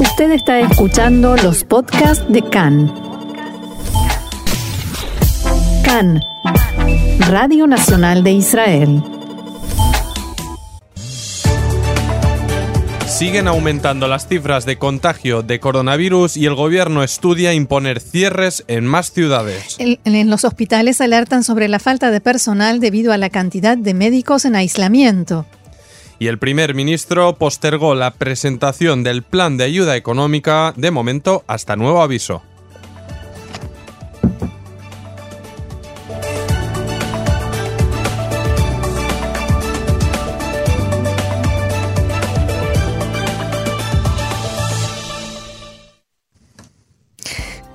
Usted está escuchando los podcasts de CAN. CAN, Radio Nacional de Israel. Siguen aumentando las cifras de contagio de coronavirus y el gobierno estudia imponer cierres en más ciudades. En, en los hospitales alertan sobre la falta de personal debido a la cantidad de médicos en aislamiento. Y el primer ministro postergó la presentación del plan de ayuda económica de momento hasta nuevo aviso.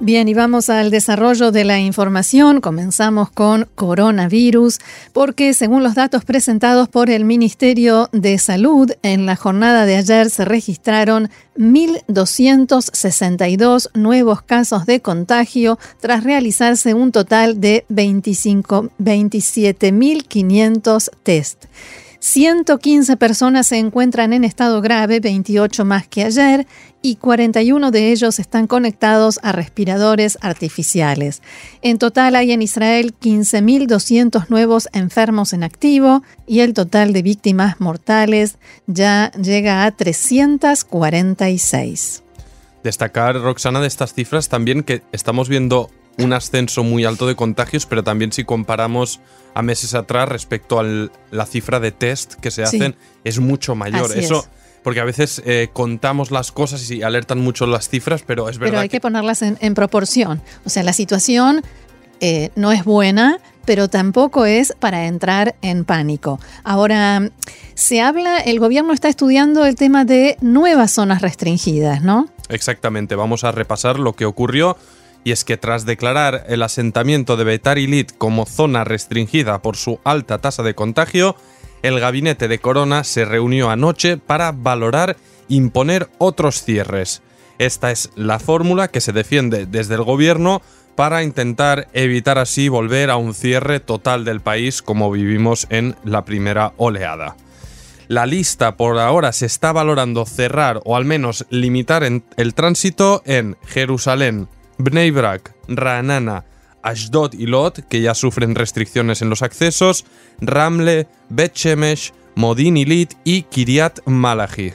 Bien, y vamos al desarrollo de la información. Comenzamos con coronavirus, porque según los datos presentados por el Ministerio de Salud, en la jornada de ayer se registraron 1.262 nuevos casos de contagio tras realizarse un total de 27.500 test. 115 personas se encuentran en estado grave, 28 más que ayer, y 41 de ellos están conectados a respiradores artificiales. En total hay en Israel 15.200 nuevos enfermos en activo y el total de víctimas mortales ya llega a 346. Destacar, Roxana, de estas cifras también que estamos viendo un ascenso muy alto de contagios, pero también si comparamos a meses atrás respecto a la cifra de test que se hacen, es mucho mayor. Eso. Porque a veces eh, contamos las cosas y alertan mucho las cifras, pero es verdad. Pero hay que, ponerlas en, proporción. O sea, la situación eh, no es buena, pero tampoco es para entrar en pánico. Ahora, se habla, el gobierno está estudiando el tema de nuevas zonas restringidas, ¿no? Exactamente, vamos a repasar lo que ocurrió y es que tras declarar el asentamiento de Betar Ilit como zona restringida por su alta tasa de contagio, el gabinete de Corona se reunió anoche para valorar imponer otros cierres. Esta es la fórmula que se defiende desde el gobierno para intentar evitar así volver a un cierre total del país como vivimos en la primera oleada. La lista por ahora se está valorando cerrar o al menos limitar el tránsito en Jerusalén, Bnei Brak, Ranana, Ashdod y Lot, que ya sufren restricciones en los accesos, Ramle, Bet Shemesh, Modin Ilit y Kiryat Malachi.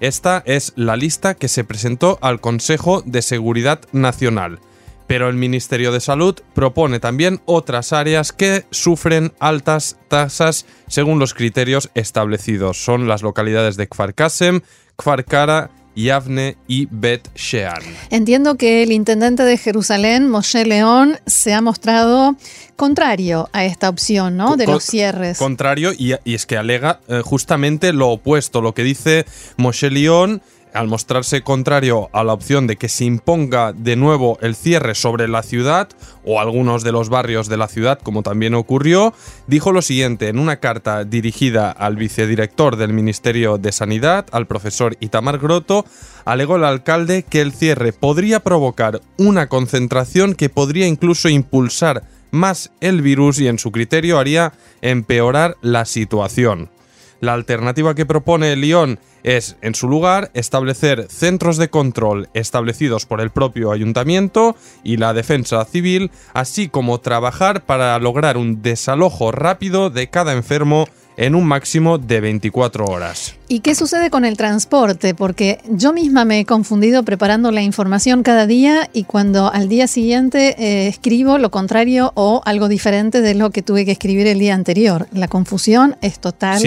Esta es la lista que se presentó al Consejo de Seguridad Nacional, pero el Ministerio de Salud propone también otras áreas que sufren altas tasas según los criterios establecidos. Son las localidades de Kfar Kasem, Kfar Kara, Yavne y Bet Shean. Entiendo que el intendente de Jerusalén, Moshe León, se ha mostrado contrario a esta opción, ¿no? De los cierres. Contrario, y, es que alega eh, justamente lo opuesto. Lo que dice Moshe León al mostrarse contrario a la opción de que se imponga de nuevo el cierre sobre la ciudad o algunos de los barrios de la ciudad, como también ocurrió, dijo lo siguiente en una carta dirigida al vicedirector del Ministerio de Sanidad, al profesor Itamar Groto, alegó el alcalde que el cierre podría provocar una concentración que podría incluso impulsar más el virus y en su criterio haría empeorar la situación. La alternativa que propone Lyon es, en su lugar, establecer centros de control establecidos por el propio ayuntamiento y la defensa civil, así como trabajar para lograr un desalojo rápido de cada enfermo en un máximo de 24 horas. ¿Y qué sucede con el transporte? Porque yo misma me he confundido preparando la información cada día y cuando al día siguiente eh, escribo lo contrario o algo diferente de lo que tuve que escribir el día anterior. La confusión es total.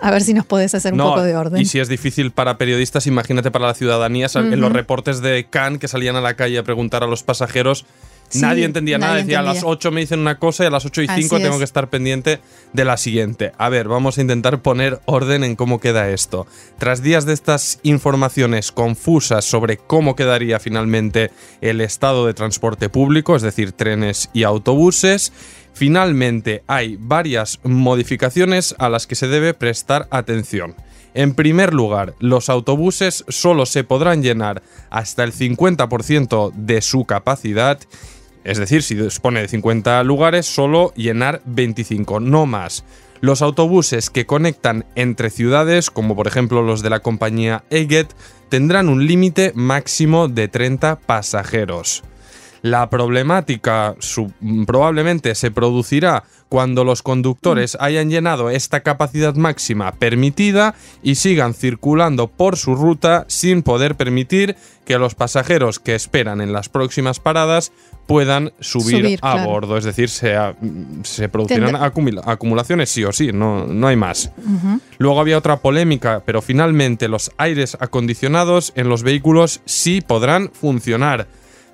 A ver si nos puedes hacer un poco de orden. Y si es difícil para periodistas, imagínate para la ciudadanía, en los reportes de Cannes que salían a la calle a preguntar a los pasajeros nadie entendía nada. Decía, a las 8 me dicen una cosa y a las 8 y 5 tengo que estar pendiente de la siguiente. A ver, vamos a intentar poner orden en cómo queda esto. Tras días de estas informaciones confusas sobre cómo quedaría finalmente el estado de transporte público, es decir, trenes y autobuses, finalmente hay varias modificaciones a las que se debe prestar atención. En primer lugar, los autobuses solo se podrán llenar hasta el 50% de su capacidad es decir, si dispone de 50 lugares, solo llenar 25, no más. Los autobuses que conectan entre ciudades, como por ejemplo los de la compañía Eget, tendrán un límite máximo de 30 pasajeros. La problemática probablemente se producirá cuando los conductores mm. hayan llenado esta capacidad máxima permitida y sigan circulando por su ruta sin poder permitir que los pasajeros que esperan en las próximas paradas puedan subir, a bordo. Es decir, se, se producirán acumulaciones sí o sí, no, no hay más. Luego había otra polémica, pero finalmente los aires acondicionados en los vehículos sí podrán funcionar.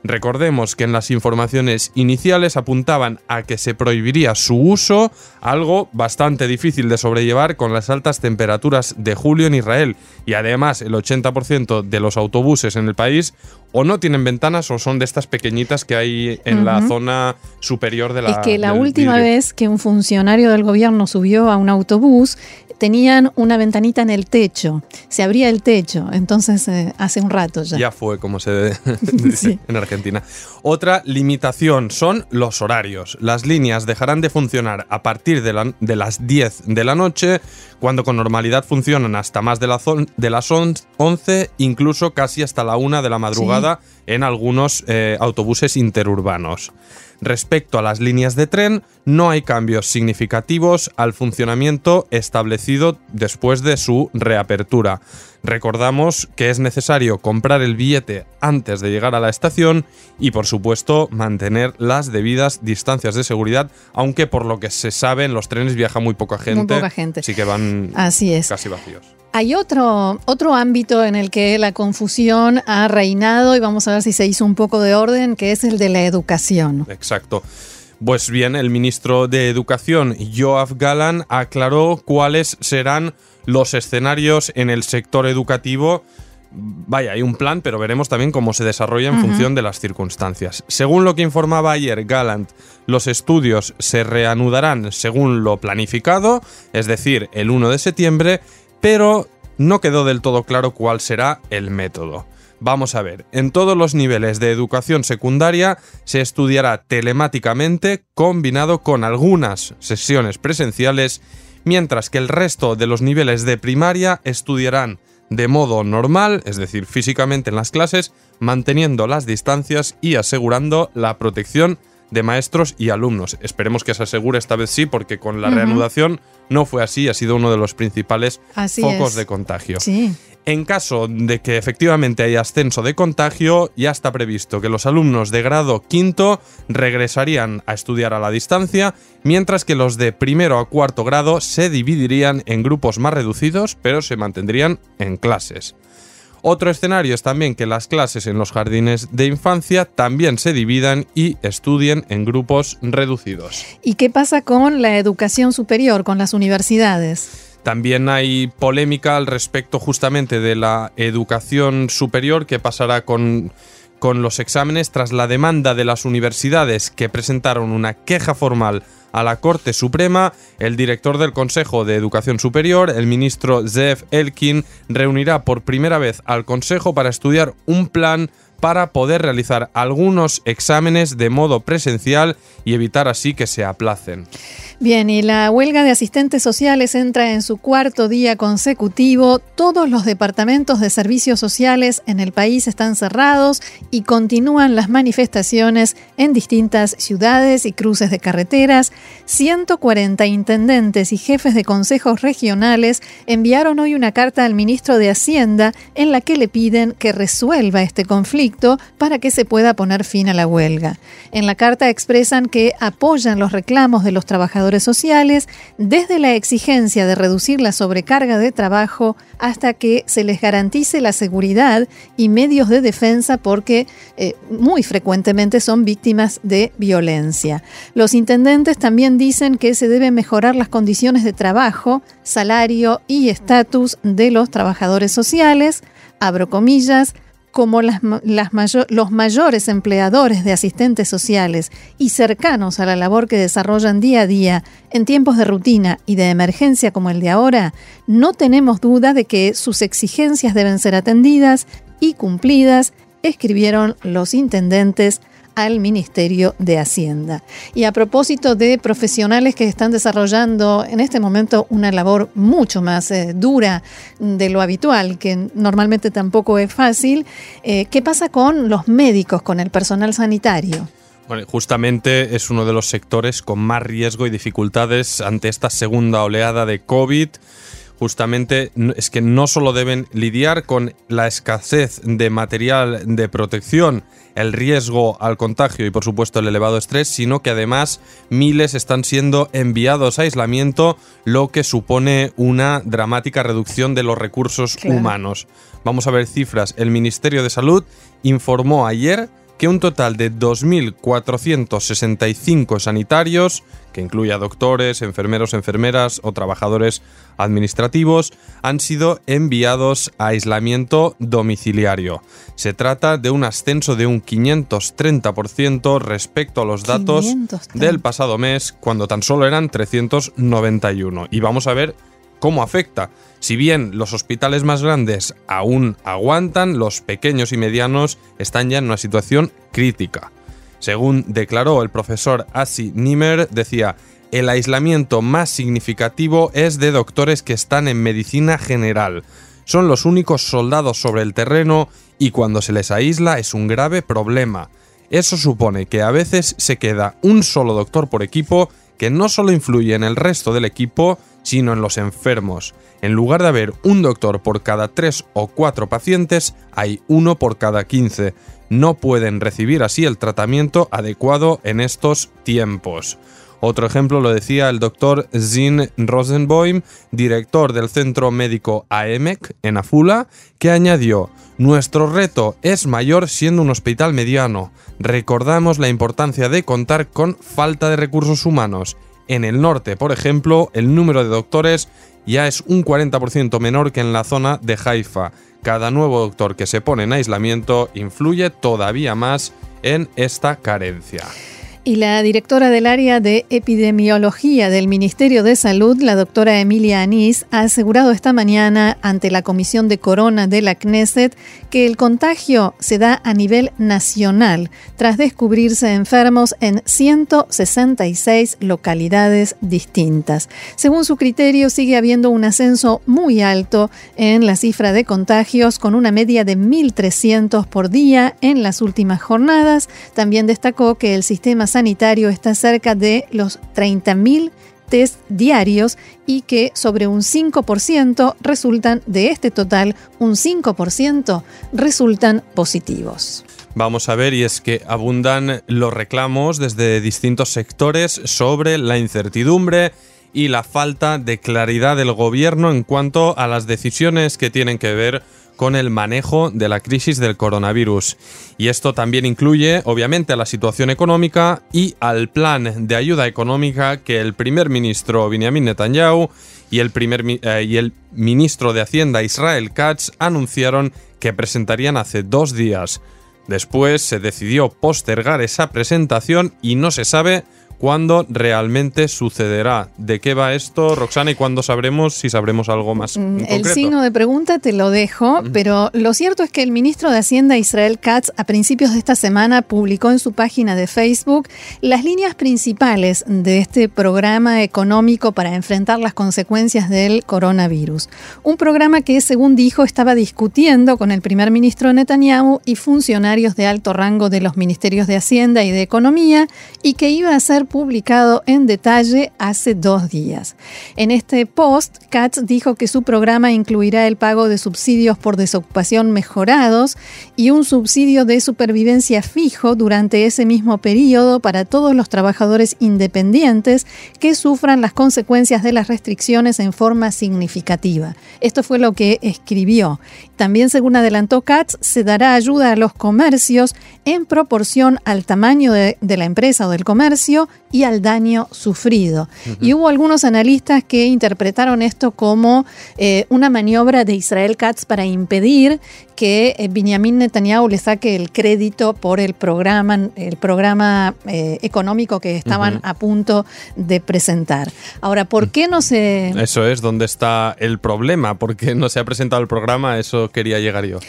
Recordemos que en las informaciones iniciales apuntaban a que se prohibiría su uso, algo bastante difícil de sobrellevar con las altas temperaturas de julio en Israel. Y además el 80% de los autobuses en el país o no tienen ventanas o son de estas pequeñitas que hay en la zona superior de la... Es que la última vez que un funcionario del gobierno subió a un autobús, tenían una ventanita en el techo, se abría el techo, entonces eh, hace un rato ya. Ya fue como se dice en Argentina. Otra limitación son los horarios. Las líneas dejarán de funcionar a partir de, de las 10 de la noche, cuando con normalidad funcionan hasta más de, la de las 11, incluso casi hasta la 1 de la madrugada en algunos eh, autobuses interurbanos. Respecto a las líneas de tren, no hay cambios significativos al funcionamiento establecido después de su reapertura. Recordamos que es necesario comprar el billete antes de llegar a la estación y por supuesto mantener las debidas distancias de seguridad, aunque por lo que se sabe en los trenes viaja muy poca gente. Muy poca gente. Así que van Así es. casi vacíos. Hay otro, otro ámbito en el que la confusión ha reinado y vamos a ver si se hizo un poco de orden, que es el de la educación. Exacto. Pues bien, el ministro de Educación, Joaf Galan, aclaró cuáles serán los escenarios en el sector educativo. Vaya, hay un plan, pero veremos también cómo se desarrolla en función de las circunstancias. Según lo que informaba ayer Gallant, los estudios se reanudarán según lo planificado, es decir, el 1 de septiembre, pero no quedó del todo claro cuál será el método. Vamos a ver, en todos los niveles de educación secundaria se estudiará telemáticamente combinado con algunas sesiones presenciales, mientras que el resto de los niveles de primaria estudiarán de modo normal, es decir, físicamente en las clases, manteniendo las distancias y asegurando la protección de maestros y alumnos. Esperemos que se asegure esta vez sí, porque con la reanudación no fue así, ha sido uno de los principales focos de contagio. En caso de que efectivamente haya ascenso de contagio, ya está previsto que los alumnos de grado quinto regresarían a estudiar a la distancia, mientras que los de primero a cuarto grado se dividirían en grupos más reducidos, pero se mantendrían en clases. Otro escenario es también que las clases en los jardines de infancia también se dividan y estudien en grupos reducidos. ¿Y qué pasa con la educación superior, con las universidades? También hay polémica al respecto justamente de la educación superior que pasará con con los exámenes tras la demanda de las universidades que presentaron una queja formal a la Corte Suprema, el director del Consejo de Educación Superior, el ministro Zev Elkin, reunirá por primera vez al Consejo para estudiar un plan para poder realizar algunos exámenes de modo presencial y evitar así que se aplacen. Bien, y la huelga de asistentes sociales entra en su cuarto día consecutivo. Todos los departamentos de servicios sociales en el país están cerrados y continúan las manifestaciones en distintas ciudades y cruces de carreteras. 140 intendentes y jefes de consejos regionales enviaron hoy una carta al ministro de Hacienda en la que le piden que resuelva este conflicto para que se pueda poner fin a la huelga. En la carta expresan que apoyan los reclamos de los trabajadores sociales, desde la exigencia de reducir la sobrecarga de trabajo hasta que se les garantice la seguridad y medios de defensa porque eh, muy frecuentemente son víctimas de violencia. Los intendentes también dicen que se deben mejorar las condiciones de trabajo, salario y estatus de los trabajadores sociales, abro comillas, como los mayores empleadores de asistentes sociales y cercanos a la labor que desarrollan día a día en tiempos de rutina y de emergencia como el de ahora, no tenemos duda de que sus exigencias deben ser atendidas y cumplidas, escribieron los intendentes al Ministerio de Hacienda. Y a propósito de profesionales que están desarrollando en este momento una labor mucho más eh, dura de lo habitual, que normalmente tampoco es fácil, eh, ¿qué pasa con los médicos, con el personal sanitario? Justamente es uno de los sectores con más riesgo y dificultades ante esta segunda oleada de COVID justamente es que no solo deben lidiar con la escasez de material de protección, el riesgo al contagio y por supuesto el elevado estrés, sino que además miles están siendo enviados a aislamiento, lo que supone una dramática reducción de los recursos humanos. Vamos a ver cifras. El Ministerio de Salud informó ayer que un total de 2.465 sanitarios, que incluye a doctores, enfermeros, enfermeras o trabajadores administrativos, han sido enviados a aislamiento domiciliario. Se trata de un ascenso de un 530% respecto a los datos del pasado mes, cuando tan solo eran 391. Y vamos a ver cómo afecta. Si bien los hospitales más grandes aún aguantan, los pequeños y medianos están ya en una situación crítica. Según declaró el profesor Asi Nimmer, decía, el aislamiento más significativo es de doctores que están en medicina general. Son los únicos soldados sobre el terreno y cuando se les aísla es un grave problema. Eso supone que a veces se queda un solo doctor por equipo que no solo influye en el resto del equipo, sino en los enfermos. En lugar de haber un doctor por cada tres o cuatro pacientes, hay uno por cada 15. No pueden recibir así el tratamiento adecuado en estos tiempos. Otro ejemplo lo decía el doctor Zin Rosenboim, director del centro médico AEMEC en Afula, que añadió, Nuestro reto es mayor siendo un hospital mediano. Recordamos la importancia de contar con falta de recursos humanos. En el norte, por ejemplo, el número de doctores ya es un 40% menor que en la zona de Haifa. Cada nuevo doctor que se pone en aislamiento influye todavía más en esta carencia. Y la directora del área de epidemiología del Ministerio de Salud, la doctora Emilia Anís, ha asegurado esta mañana ante la Comisión de Corona de la Knesset que el contagio se da a nivel nacional tras descubrirse enfermos en 166 localidades distintas. Según su criterio, sigue habiendo un ascenso muy alto en la cifra de contagios con una media de 1.300 por día en las últimas jornadas. También destacó que el sistema sanitario está cerca de los 30.000 test diarios y que sobre un 5% resultan de este total, un 5% resultan positivos. Vamos a ver, y es que abundan los reclamos desde distintos sectores sobre la incertidumbre y la falta de claridad del gobierno en cuanto a las decisiones que tienen que ver con el manejo de la crisis del coronavirus. Y esto también incluye, obviamente, a la situación económica y al plan de ayuda económica que el primer ministro Benjamin Netanyahu y el, primer, eh, y el ministro de Hacienda Israel Katz anunciaron que presentarían hace dos días. Después se decidió postergar esa presentación y no se sabe ¿Cuándo realmente sucederá? ¿De qué va esto, Roxana? ¿Y cuándo sabremos si sabremos algo más? Mm, el signo de pregunta te lo dejo, pero lo cierto es que el ministro de Hacienda Israel Katz a principios de esta semana publicó en su página de Facebook las líneas principales de este programa económico para enfrentar las consecuencias del coronavirus. Un programa que, según dijo, estaba discutiendo con el primer ministro Netanyahu y funcionarios de alto rango de los ministerios de Hacienda y de Economía y que iba a ser publicado en detalle hace dos días. En este post, Katz dijo que su programa incluirá el pago de subsidios por desocupación mejorados y un subsidio de supervivencia fijo durante ese mismo periodo para todos los trabajadores independientes que sufran las consecuencias de las restricciones en forma significativa. Esto fue lo que escribió. También, según adelantó Katz, se dará ayuda a los comercios en proporción al tamaño de, de la empresa o del comercio y al daño sufrido. Y hubo algunos analistas que interpretaron esto como eh, una maniobra de Israel Katz para impedir que eh, Benjamin Netanyahu le saque el crédito por el programa, el programa eh, económico que estaban a punto de presentar. Ahora, ¿por qué no se...? Eso es donde está el problema, ¿por qué no se ha presentado el programa? Eso quería llegar yo.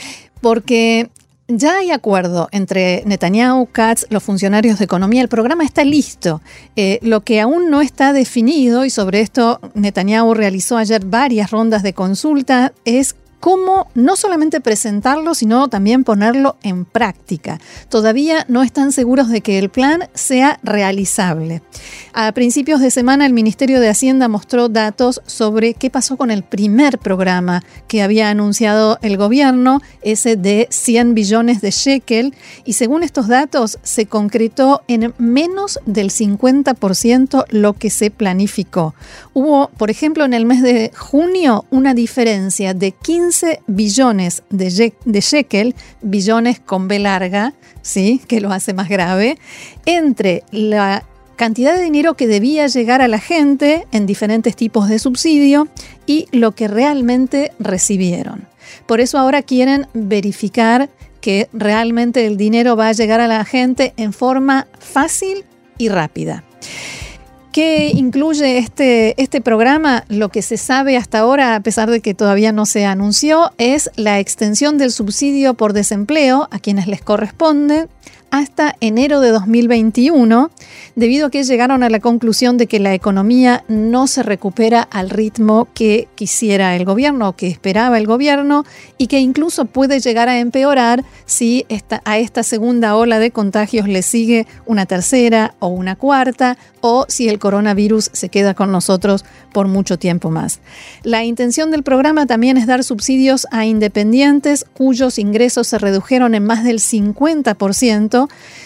Porque ya hay acuerdo entre Netanyahu, Katz, los funcionarios de economía. El programa está listo. Eh, lo que aún no está definido, y sobre esto Netanyahu realizó ayer varias rondas de consulta, es cómo no solamente presentarlo, sino también ponerlo en práctica. Todavía no están seguros de que el plan sea realizable. A principios de semana el Ministerio de Hacienda mostró datos sobre qué pasó con el primer programa que había anunciado el gobierno, ese de 100 billones de shekel, y según estos datos se concretó en menos del 50% lo que se planificó. Hubo, por ejemplo, en el mes de junio una diferencia de 15 billones de, de shekel, billones con B larga, ¿sí? que lo hace más grave, entre la cantidad de dinero que debía llegar a la gente en diferentes tipos de subsidio y lo que realmente recibieron. Por eso ahora quieren verificar que realmente el dinero va a llegar a la gente en forma fácil y rápida. ¿Qué incluye este, este programa? Lo que se sabe hasta ahora, a pesar de que todavía no se anunció, es la extensión del subsidio por desempleo a quienes les corresponde, hasta enero de 2021, debido a que llegaron a la conclusión de que la economía no se recupera al ritmo que quisiera el gobierno o que esperaba el gobierno y que incluso puede llegar a empeorar si a esta segunda ola de contagios le sigue una tercera o una cuarta o si el coronavirus se queda con nosotros por mucho tiempo más. La intención del programa también es dar subsidios a independientes cuyos ingresos se redujeron en más del 50%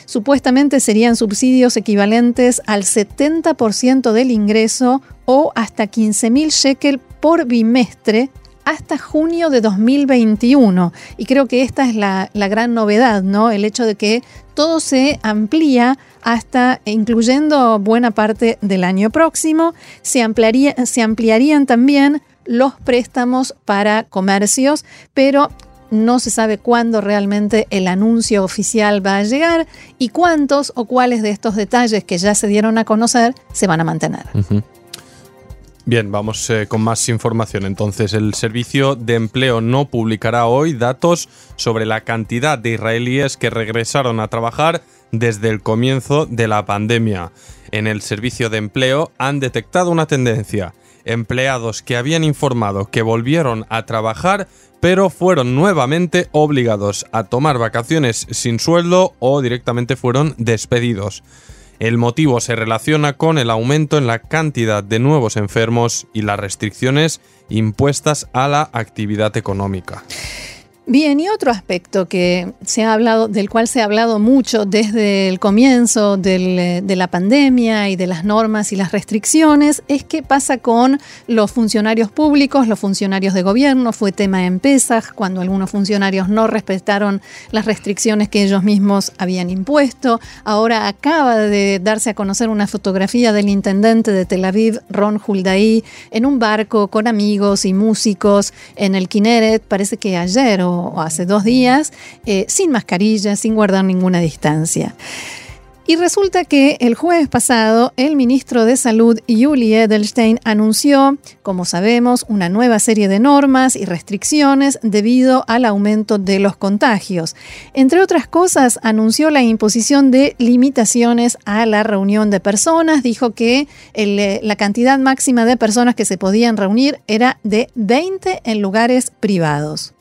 supuestamente serían subsidios equivalentes al 70% del ingreso o hasta 15.000 shekel por bimestre hasta junio de 2021. Y creo que esta es la, gran novedad, ¿no? El hecho de que todo se amplía hasta, incluyendo buena parte del año próximo, se, ampliaría, se ampliarían también los préstamos para comercios, pero no se sabe cuándo realmente el anuncio oficial va a llegar y cuántos o cuáles de estos detalles que ya se dieron a conocer se van a mantener. Bien, vamos eh, con más información. Entonces, el Servicio de Empleo no publicará hoy datos sobre la cantidad de israelíes que regresaron a trabajar desde el comienzo de la pandemia. En el Servicio de Empleo han detectado una tendencia. Empleados que habían informado que volvieron a trabajar pero fueron nuevamente obligados a tomar vacaciones sin sueldo o directamente fueron despedidos. El motivo se relaciona con el aumento en la cantidad de nuevos enfermos y las restricciones impuestas a la actividad económica. Bien, y otro aspecto que se ha hablado, del cual se ha hablado mucho desde el comienzo de la pandemia y de las normas y las restricciones, es qué pasa con los funcionarios públicos, los funcionarios de gobierno. Fue tema en Pesach, cuando algunos funcionarios no respetaron las restricciones que ellos mismos habían impuesto. Ahora acaba de darse a conocer una fotografía del intendente de Tel Aviv, Ron Huldaí, en un barco con amigos y músicos en el Kineret, parece que ayer o hace dos días, eh, sin mascarilla, sin guardar ninguna distancia. Y resulta que el jueves pasado el ministro de Salud, Yuli Edelstein, anunció, como sabemos, una nueva serie de normas y restricciones debido al aumento de los contagios. Entre otras cosas, anunció la imposición de limitaciones a la reunión de personas. Dijo que eh, la cantidad máxima de personas que se podían reunir era de 20 en lugares privados.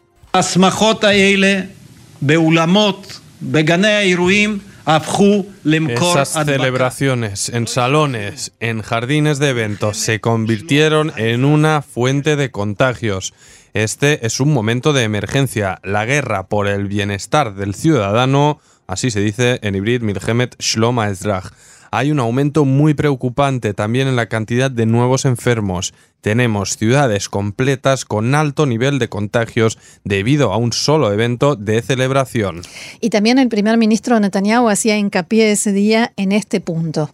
Esas celebraciones en salones, en jardines de eventos, se convirtieron en una fuente de contagios. Este es un momento de emergencia, la guerra por el bienestar del ciudadano, así se dice en hibrid Milhemet Shlom Ezrach hay un aumento muy preocupante también en la cantidad de nuevos enfermos. Tenemos ciudades completas con alto nivel de contagios debido a un solo evento de celebración. Y también el primer ministro Netanyahu hacía hincapié ese día en este punto.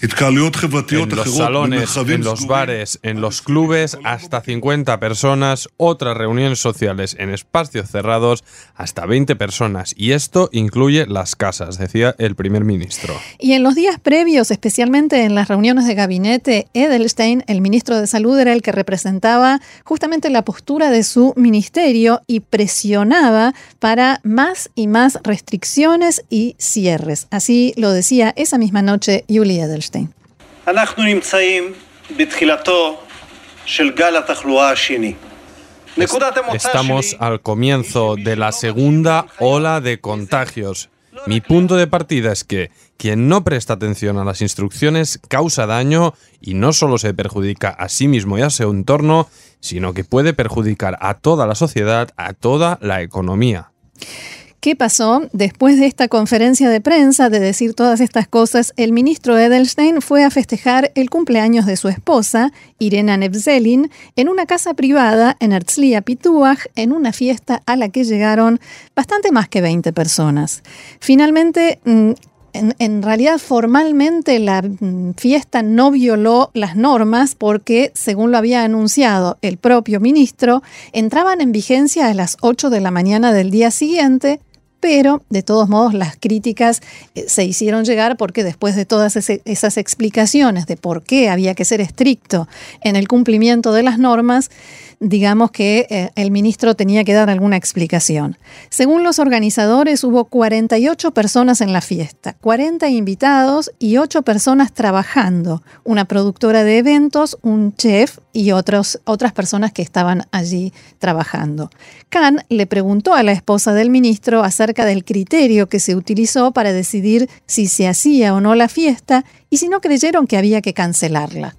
En los salones, en los bares, en los clubes, hasta 50 personas, otras reuniones sociales en espacios cerrados, hasta 20 personas. Y esto incluye las casas, decía el primer ministro. Y en los días previos, especialmente en las reuniones de gabinete, Edelstein, el ministro de Salud, era el que representaba justamente la postura de su ministerio y presionaba para más y más restricciones y cierres. Así lo decía esa misma noche Julie Edelstein. Estamos al comienzo de la segunda ola de contagios. Mi punto de partida es que quien no presta atención a las instrucciones causa daño y no solo se perjudica a sí mismo y a su entorno, sino que puede perjudicar a toda la sociedad, a toda la economía. ¿Qué pasó? Después de esta conferencia de prensa, de decir todas estas cosas, el ministro Edelstein fue a festejar el cumpleaños de su esposa, Irena Nebzelin, en una casa privada en Herzliya Pituach, en una fiesta a la que llegaron bastante más que 20 personas. Finalmente, mm, en, en, realidad, formalmente la mm, fiesta no violó las normas porque, según lo había anunciado el propio ministro, entraban en vigencia a las 8 de la mañana del día siguiente pero de todos modos las críticas eh, se hicieron llegar porque después de todas esas explicaciones de por qué había que ser estricto en el cumplimiento de las normas, digamos que eh, el ministro tenía que dar alguna explicación. Según los organizadores, hubo 48 personas en la fiesta, 40 invitados y 8 personas trabajando, una productora de eventos, un chef y otras personas que estaban allí trabajando. Khan le preguntó a la esposa del ministro acerca del criterio que se utilizó para decidir si se hacía o no la fiesta y si no creyeron que había que cancelarla.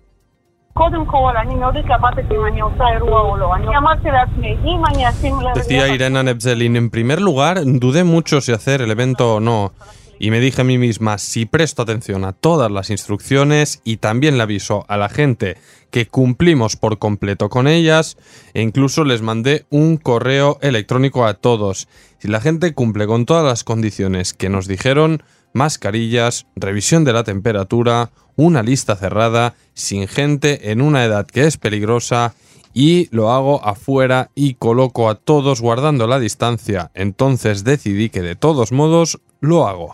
Decía Irena Nebzelin, en primer lugar, dudé mucho si hacer el evento o no. Y me dije a mí misma, si presto atención a todas las instrucciones y también le aviso a la gente que cumplimos por completo con ellas, e incluso les mandé un correo electrónico a todos. Si la gente cumple con todas las condiciones que nos dijeron, mascarillas, revisión de la temperatura, una lista cerrada, sin gente en una edad que es peligrosa y lo hago afuera y coloco a todos guardando la distancia. Entonces decidí que de todos modos lo hago.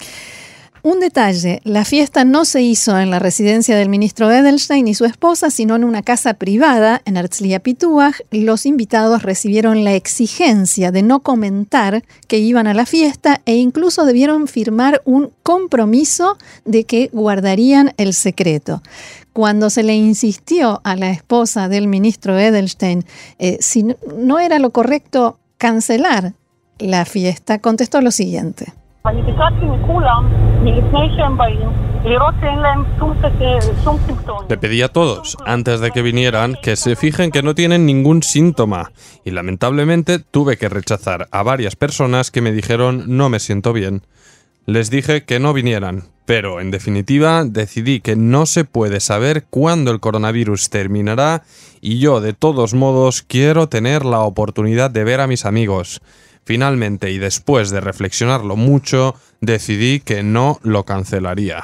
Un detalle, la fiesta no se hizo en la residencia del ministro Edelstein y su esposa, sino en una casa privada en Herzliya Pituach. Los invitados recibieron la exigencia de no comentar que iban a la fiesta e incluso debieron firmar un compromiso de que guardarían el secreto. Cuando se le insistió a la esposa del ministro Edelstein eh, si no era lo correcto cancelar la fiesta, contestó lo siguiente. Le pedí a todos, antes de que vinieran, que se fijen que no tienen ningún síntoma. Y lamentablemente tuve que rechazar a varias personas que me dijeron no me siento bien. Les dije que no vinieran, pero en definitiva decidí que no se puede saber cuándo el coronavirus terminará y yo de todos modos quiero tener la oportunidad de ver a mis amigos. Finalmente, y después de reflexionarlo mucho, decidí que no lo cancelaría.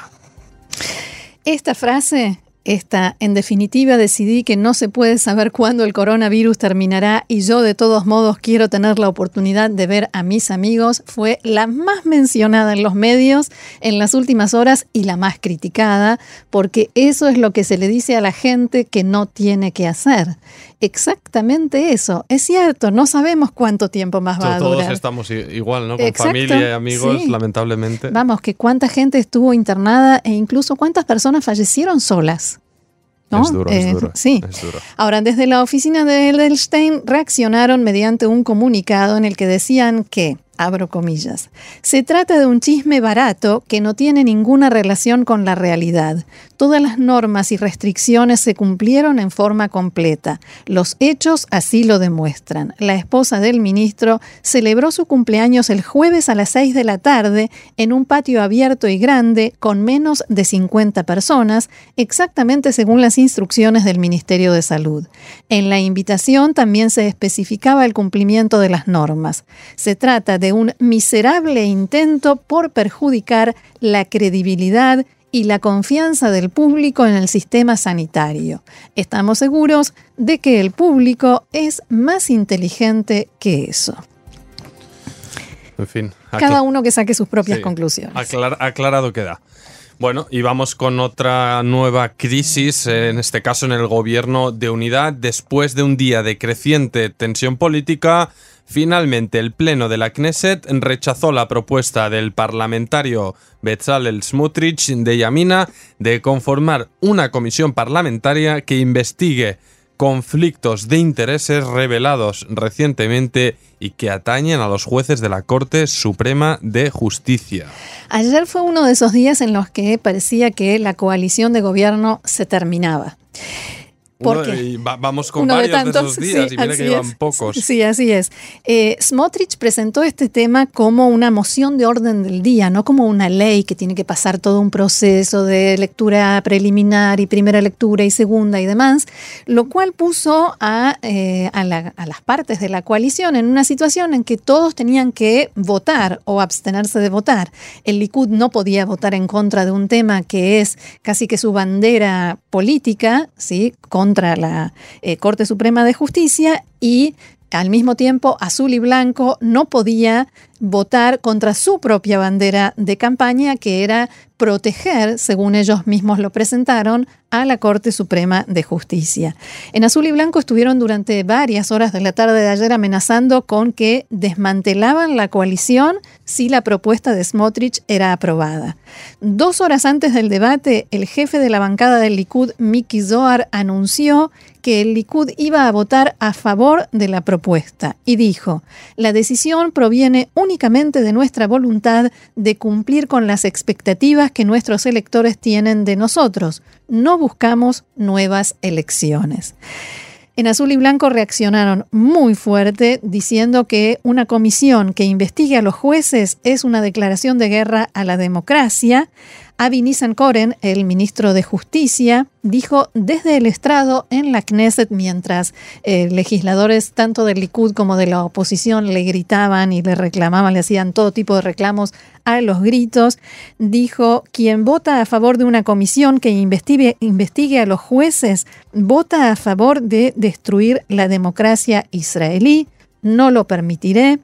Esta frase esta, en definitiva, decidí que no se puede saber cuándo el coronavirus terminará y yo de todos modos quiero tener la oportunidad de ver a mis amigos. Fue la más mencionada en los medios en las últimas horas y la más criticada, porque eso es lo que se le dice a la gente que no tiene que hacer. Exactamente eso. Es cierto, no sabemos cuánto tiempo más va a durar. Todos estamos igual, ¿no? Con familia y amigos, lamentablemente. Vamos, que cuánta gente estuvo internada e incluso cuántas personas fallecieron solas. Es duro, es eh, duro. Sí. Ahora, desde la oficina de Edelstein reaccionaron mediante un comunicado en el que decían que abro comillas. Se trata de un chisme barato que no tiene ninguna relación con la realidad. Todas las normas y restricciones se cumplieron en forma completa. Los hechos así lo demuestran. La esposa del ministro celebró su cumpleaños el jueves a las 6 de la tarde en un patio abierto y grande con menos de 50 personas, exactamente según las instrucciones del Ministerio de Salud. En la invitación también se especificaba el cumplimiento de las normas. Se trata de un miserable intento por perjudicar la credibilidad y la confianza del público en el sistema sanitario. Estamos seguros de que el público es más inteligente que eso. En fin. Cada uno que saque sus propias conclusiones. aclarado queda. Bueno, y vamos con otra nueva crisis, en este caso en el gobierno de unidad. Después de un día de creciente tensión política, finalmente el Pleno de la Knesset rechazó la propuesta del parlamentario Bezalel Smutrich de Yamina de conformar una comisión parlamentaria que investigue conflictos de intereses revelados recientemente y que atañen a los jueces de la Corte Suprema de Justicia. Ayer fue uno de esos días en los que parecía que la coalición de gobierno se terminaba. Porque vamos con varios de, tantos, esos días y mira que llevan pocos. Sí, así es. Eh, Smotrich presentó este tema como una moción de orden del día, no como una ley que tiene que pasar todo un proceso de lectura preliminar y primera lectura y segunda y demás, lo cual puso a, eh, a, las partes de la coalición en una situación en que todos tenían que votar o abstenerse de votar. El Likud no podía votar en contra de un tema que es casi que su bandera política, ¿sí? Con contra la eh, Corte Suprema de Justicia y al mismo tiempo azul y blanco no podía votar contra su propia bandera de campaña, que era proteger, según ellos mismos lo presentaron, a la Corte Suprema de Justicia. En azul y blanco estuvieron durante varias horas de la tarde de ayer amenazando con que desmantelaban la coalición si la propuesta de Smotrich era aprobada. Dos horas antes del debate, el jefe de la bancada del Likud, Miki Zohar, anunció que el Likud iba a votar a favor de la propuesta y dijo, la decisión proviene únicamente de nuestra voluntad de cumplir con las expectativas que nuestros electores tienen de nosotros. No buscamos nuevas elecciones. En Azul y Blanco reaccionaron muy fuerte diciendo que una comisión que investigue a los jueces es una declaración de guerra a la democracia. Avi Nissan-Koren, el ministro de Justicia, dijo desde el estrado en la Knesset mientras eh, legisladores tanto del Likud como de la oposición le gritaban y le reclamaban, le hacían todo tipo de reclamos a los gritos, dijo, quien vota a favor de una comisión que investigue a los jueces, vota a favor de destruir la democracia israelí, no lo permitiré.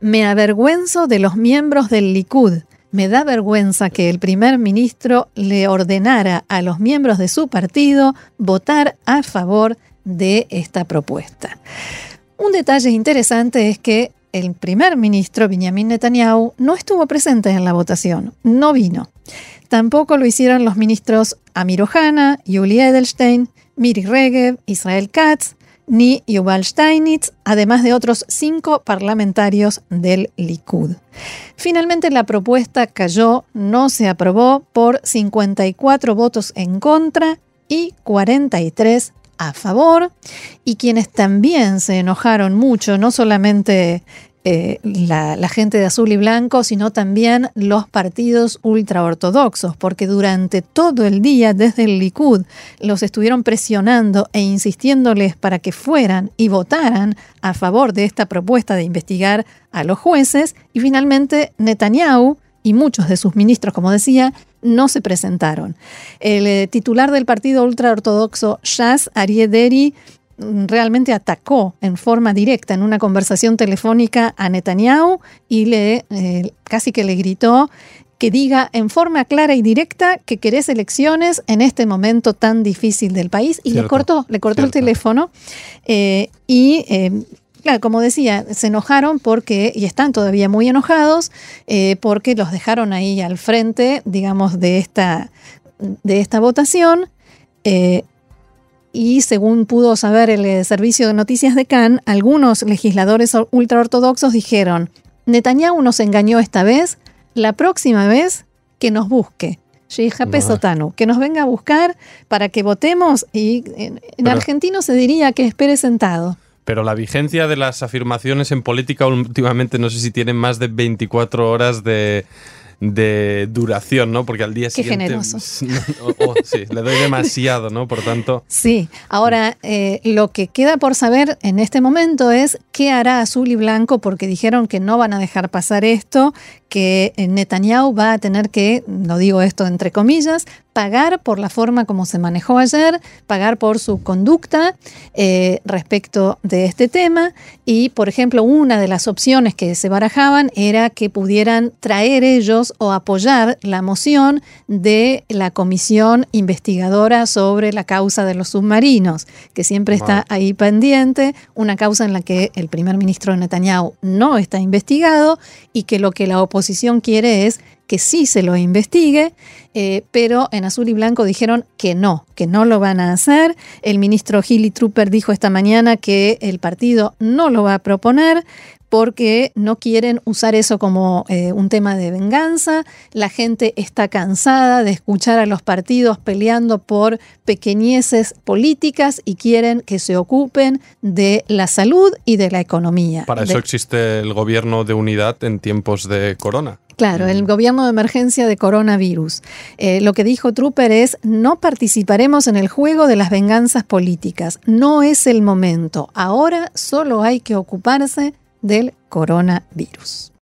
Me avergüenzo de los miembros del Likud me da vergüenza que el primer ministro le ordenara a los miembros de su partido votar a favor de esta propuesta. Un detalle interesante es que el primer ministro Benjamin Netanyahu no estuvo presente en la votación, no vino. Tampoco lo hicieron los ministros Amir Ohana, Yuli Edelstein, Miri Regev, Israel Katz, ni Yuval Steinitz, además de otros cinco parlamentarios del Likud. Finalmente la propuesta cayó, no se aprobó por 54 votos en contra y 43 a favor, y quienes también se enojaron mucho, no solamente eh, la, gente de azul y blanco, sino también los partidos ultraortodoxos, porque durante todo el día, desde el Likud, los estuvieron presionando e insistiéndoles para que fueran y votaran a favor de esta propuesta de investigar a los jueces, y finalmente Netanyahu y muchos de sus ministros, como decía, no se presentaron. El eh, titular del partido ultraortodoxo, Shas Ariederi, realmente atacó en forma directa en una conversación telefónica a Netanyahu y le eh, casi que le gritó que diga en forma clara y directa que querés elecciones en este momento tan difícil del país. Y le cortó, le cortó el teléfono eh, y eh, Claro, como decía, se enojaron porque, y están todavía muy enojados, porque los dejaron ahí al frente, digamos, de esta, de esta votación y según pudo saber el eh, servicio de noticias de Cannes, algunos legisladores ultraortodoxos dijeron, Netanyahu nos engañó esta vez, la próxima vez que nos busque. Sotanu, que nos venga a buscar para que votemos y en, argentino se diría que espere sentado. Pero la vigencia de las afirmaciones en política últimamente no sé si tienen más de 24 horas de, de duración, ¿no? Porque al día Qué siguiente... generoso. sí, le doy demasiado, ¿no? Por tanto... Sí, ahora eh, lo que queda por saber en este momento es qué hará Azul y Blanco, porque dijeron que no van a dejar pasar esto, que Netanyahu va a tener que, no digo esto entre comillas, pagar por la forma como se manejó ayer, pagar por su conducta eh, respecto de este tema. Y, por ejemplo, una de las opciones que se barajaban era que pudieran traer ellos o apoyar la moción de la comisión investigadora sobre la causa de los submarinos, que siempre está ahí pendiente, una causa en la que el primer ministro Netanyahu no está investigado y que lo que la oposición quiere es que sí se lo investigue, eh, pero en azul y blanco dijeron que no, que no lo van a hacer. El ministro Hilly Trooper dijo esta mañana que el partido no lo va a proponer porque no quieren usar eso como eh, un tema de venganza. La gente está cansada de escuchar a los partidos peleando por pequeñeces políticas y quieren que se ocupen de la salud y de la economía. Para eso existe el gobierno de unidad en tiempos de corona. Claro, el gobierno de emergencia de coronavirus. Eh, lo que dijo Trooper es, no participaremos en el juego de las venganzas políticas. No es el momento. Ahora solo hay que ocuparse del coronavirus.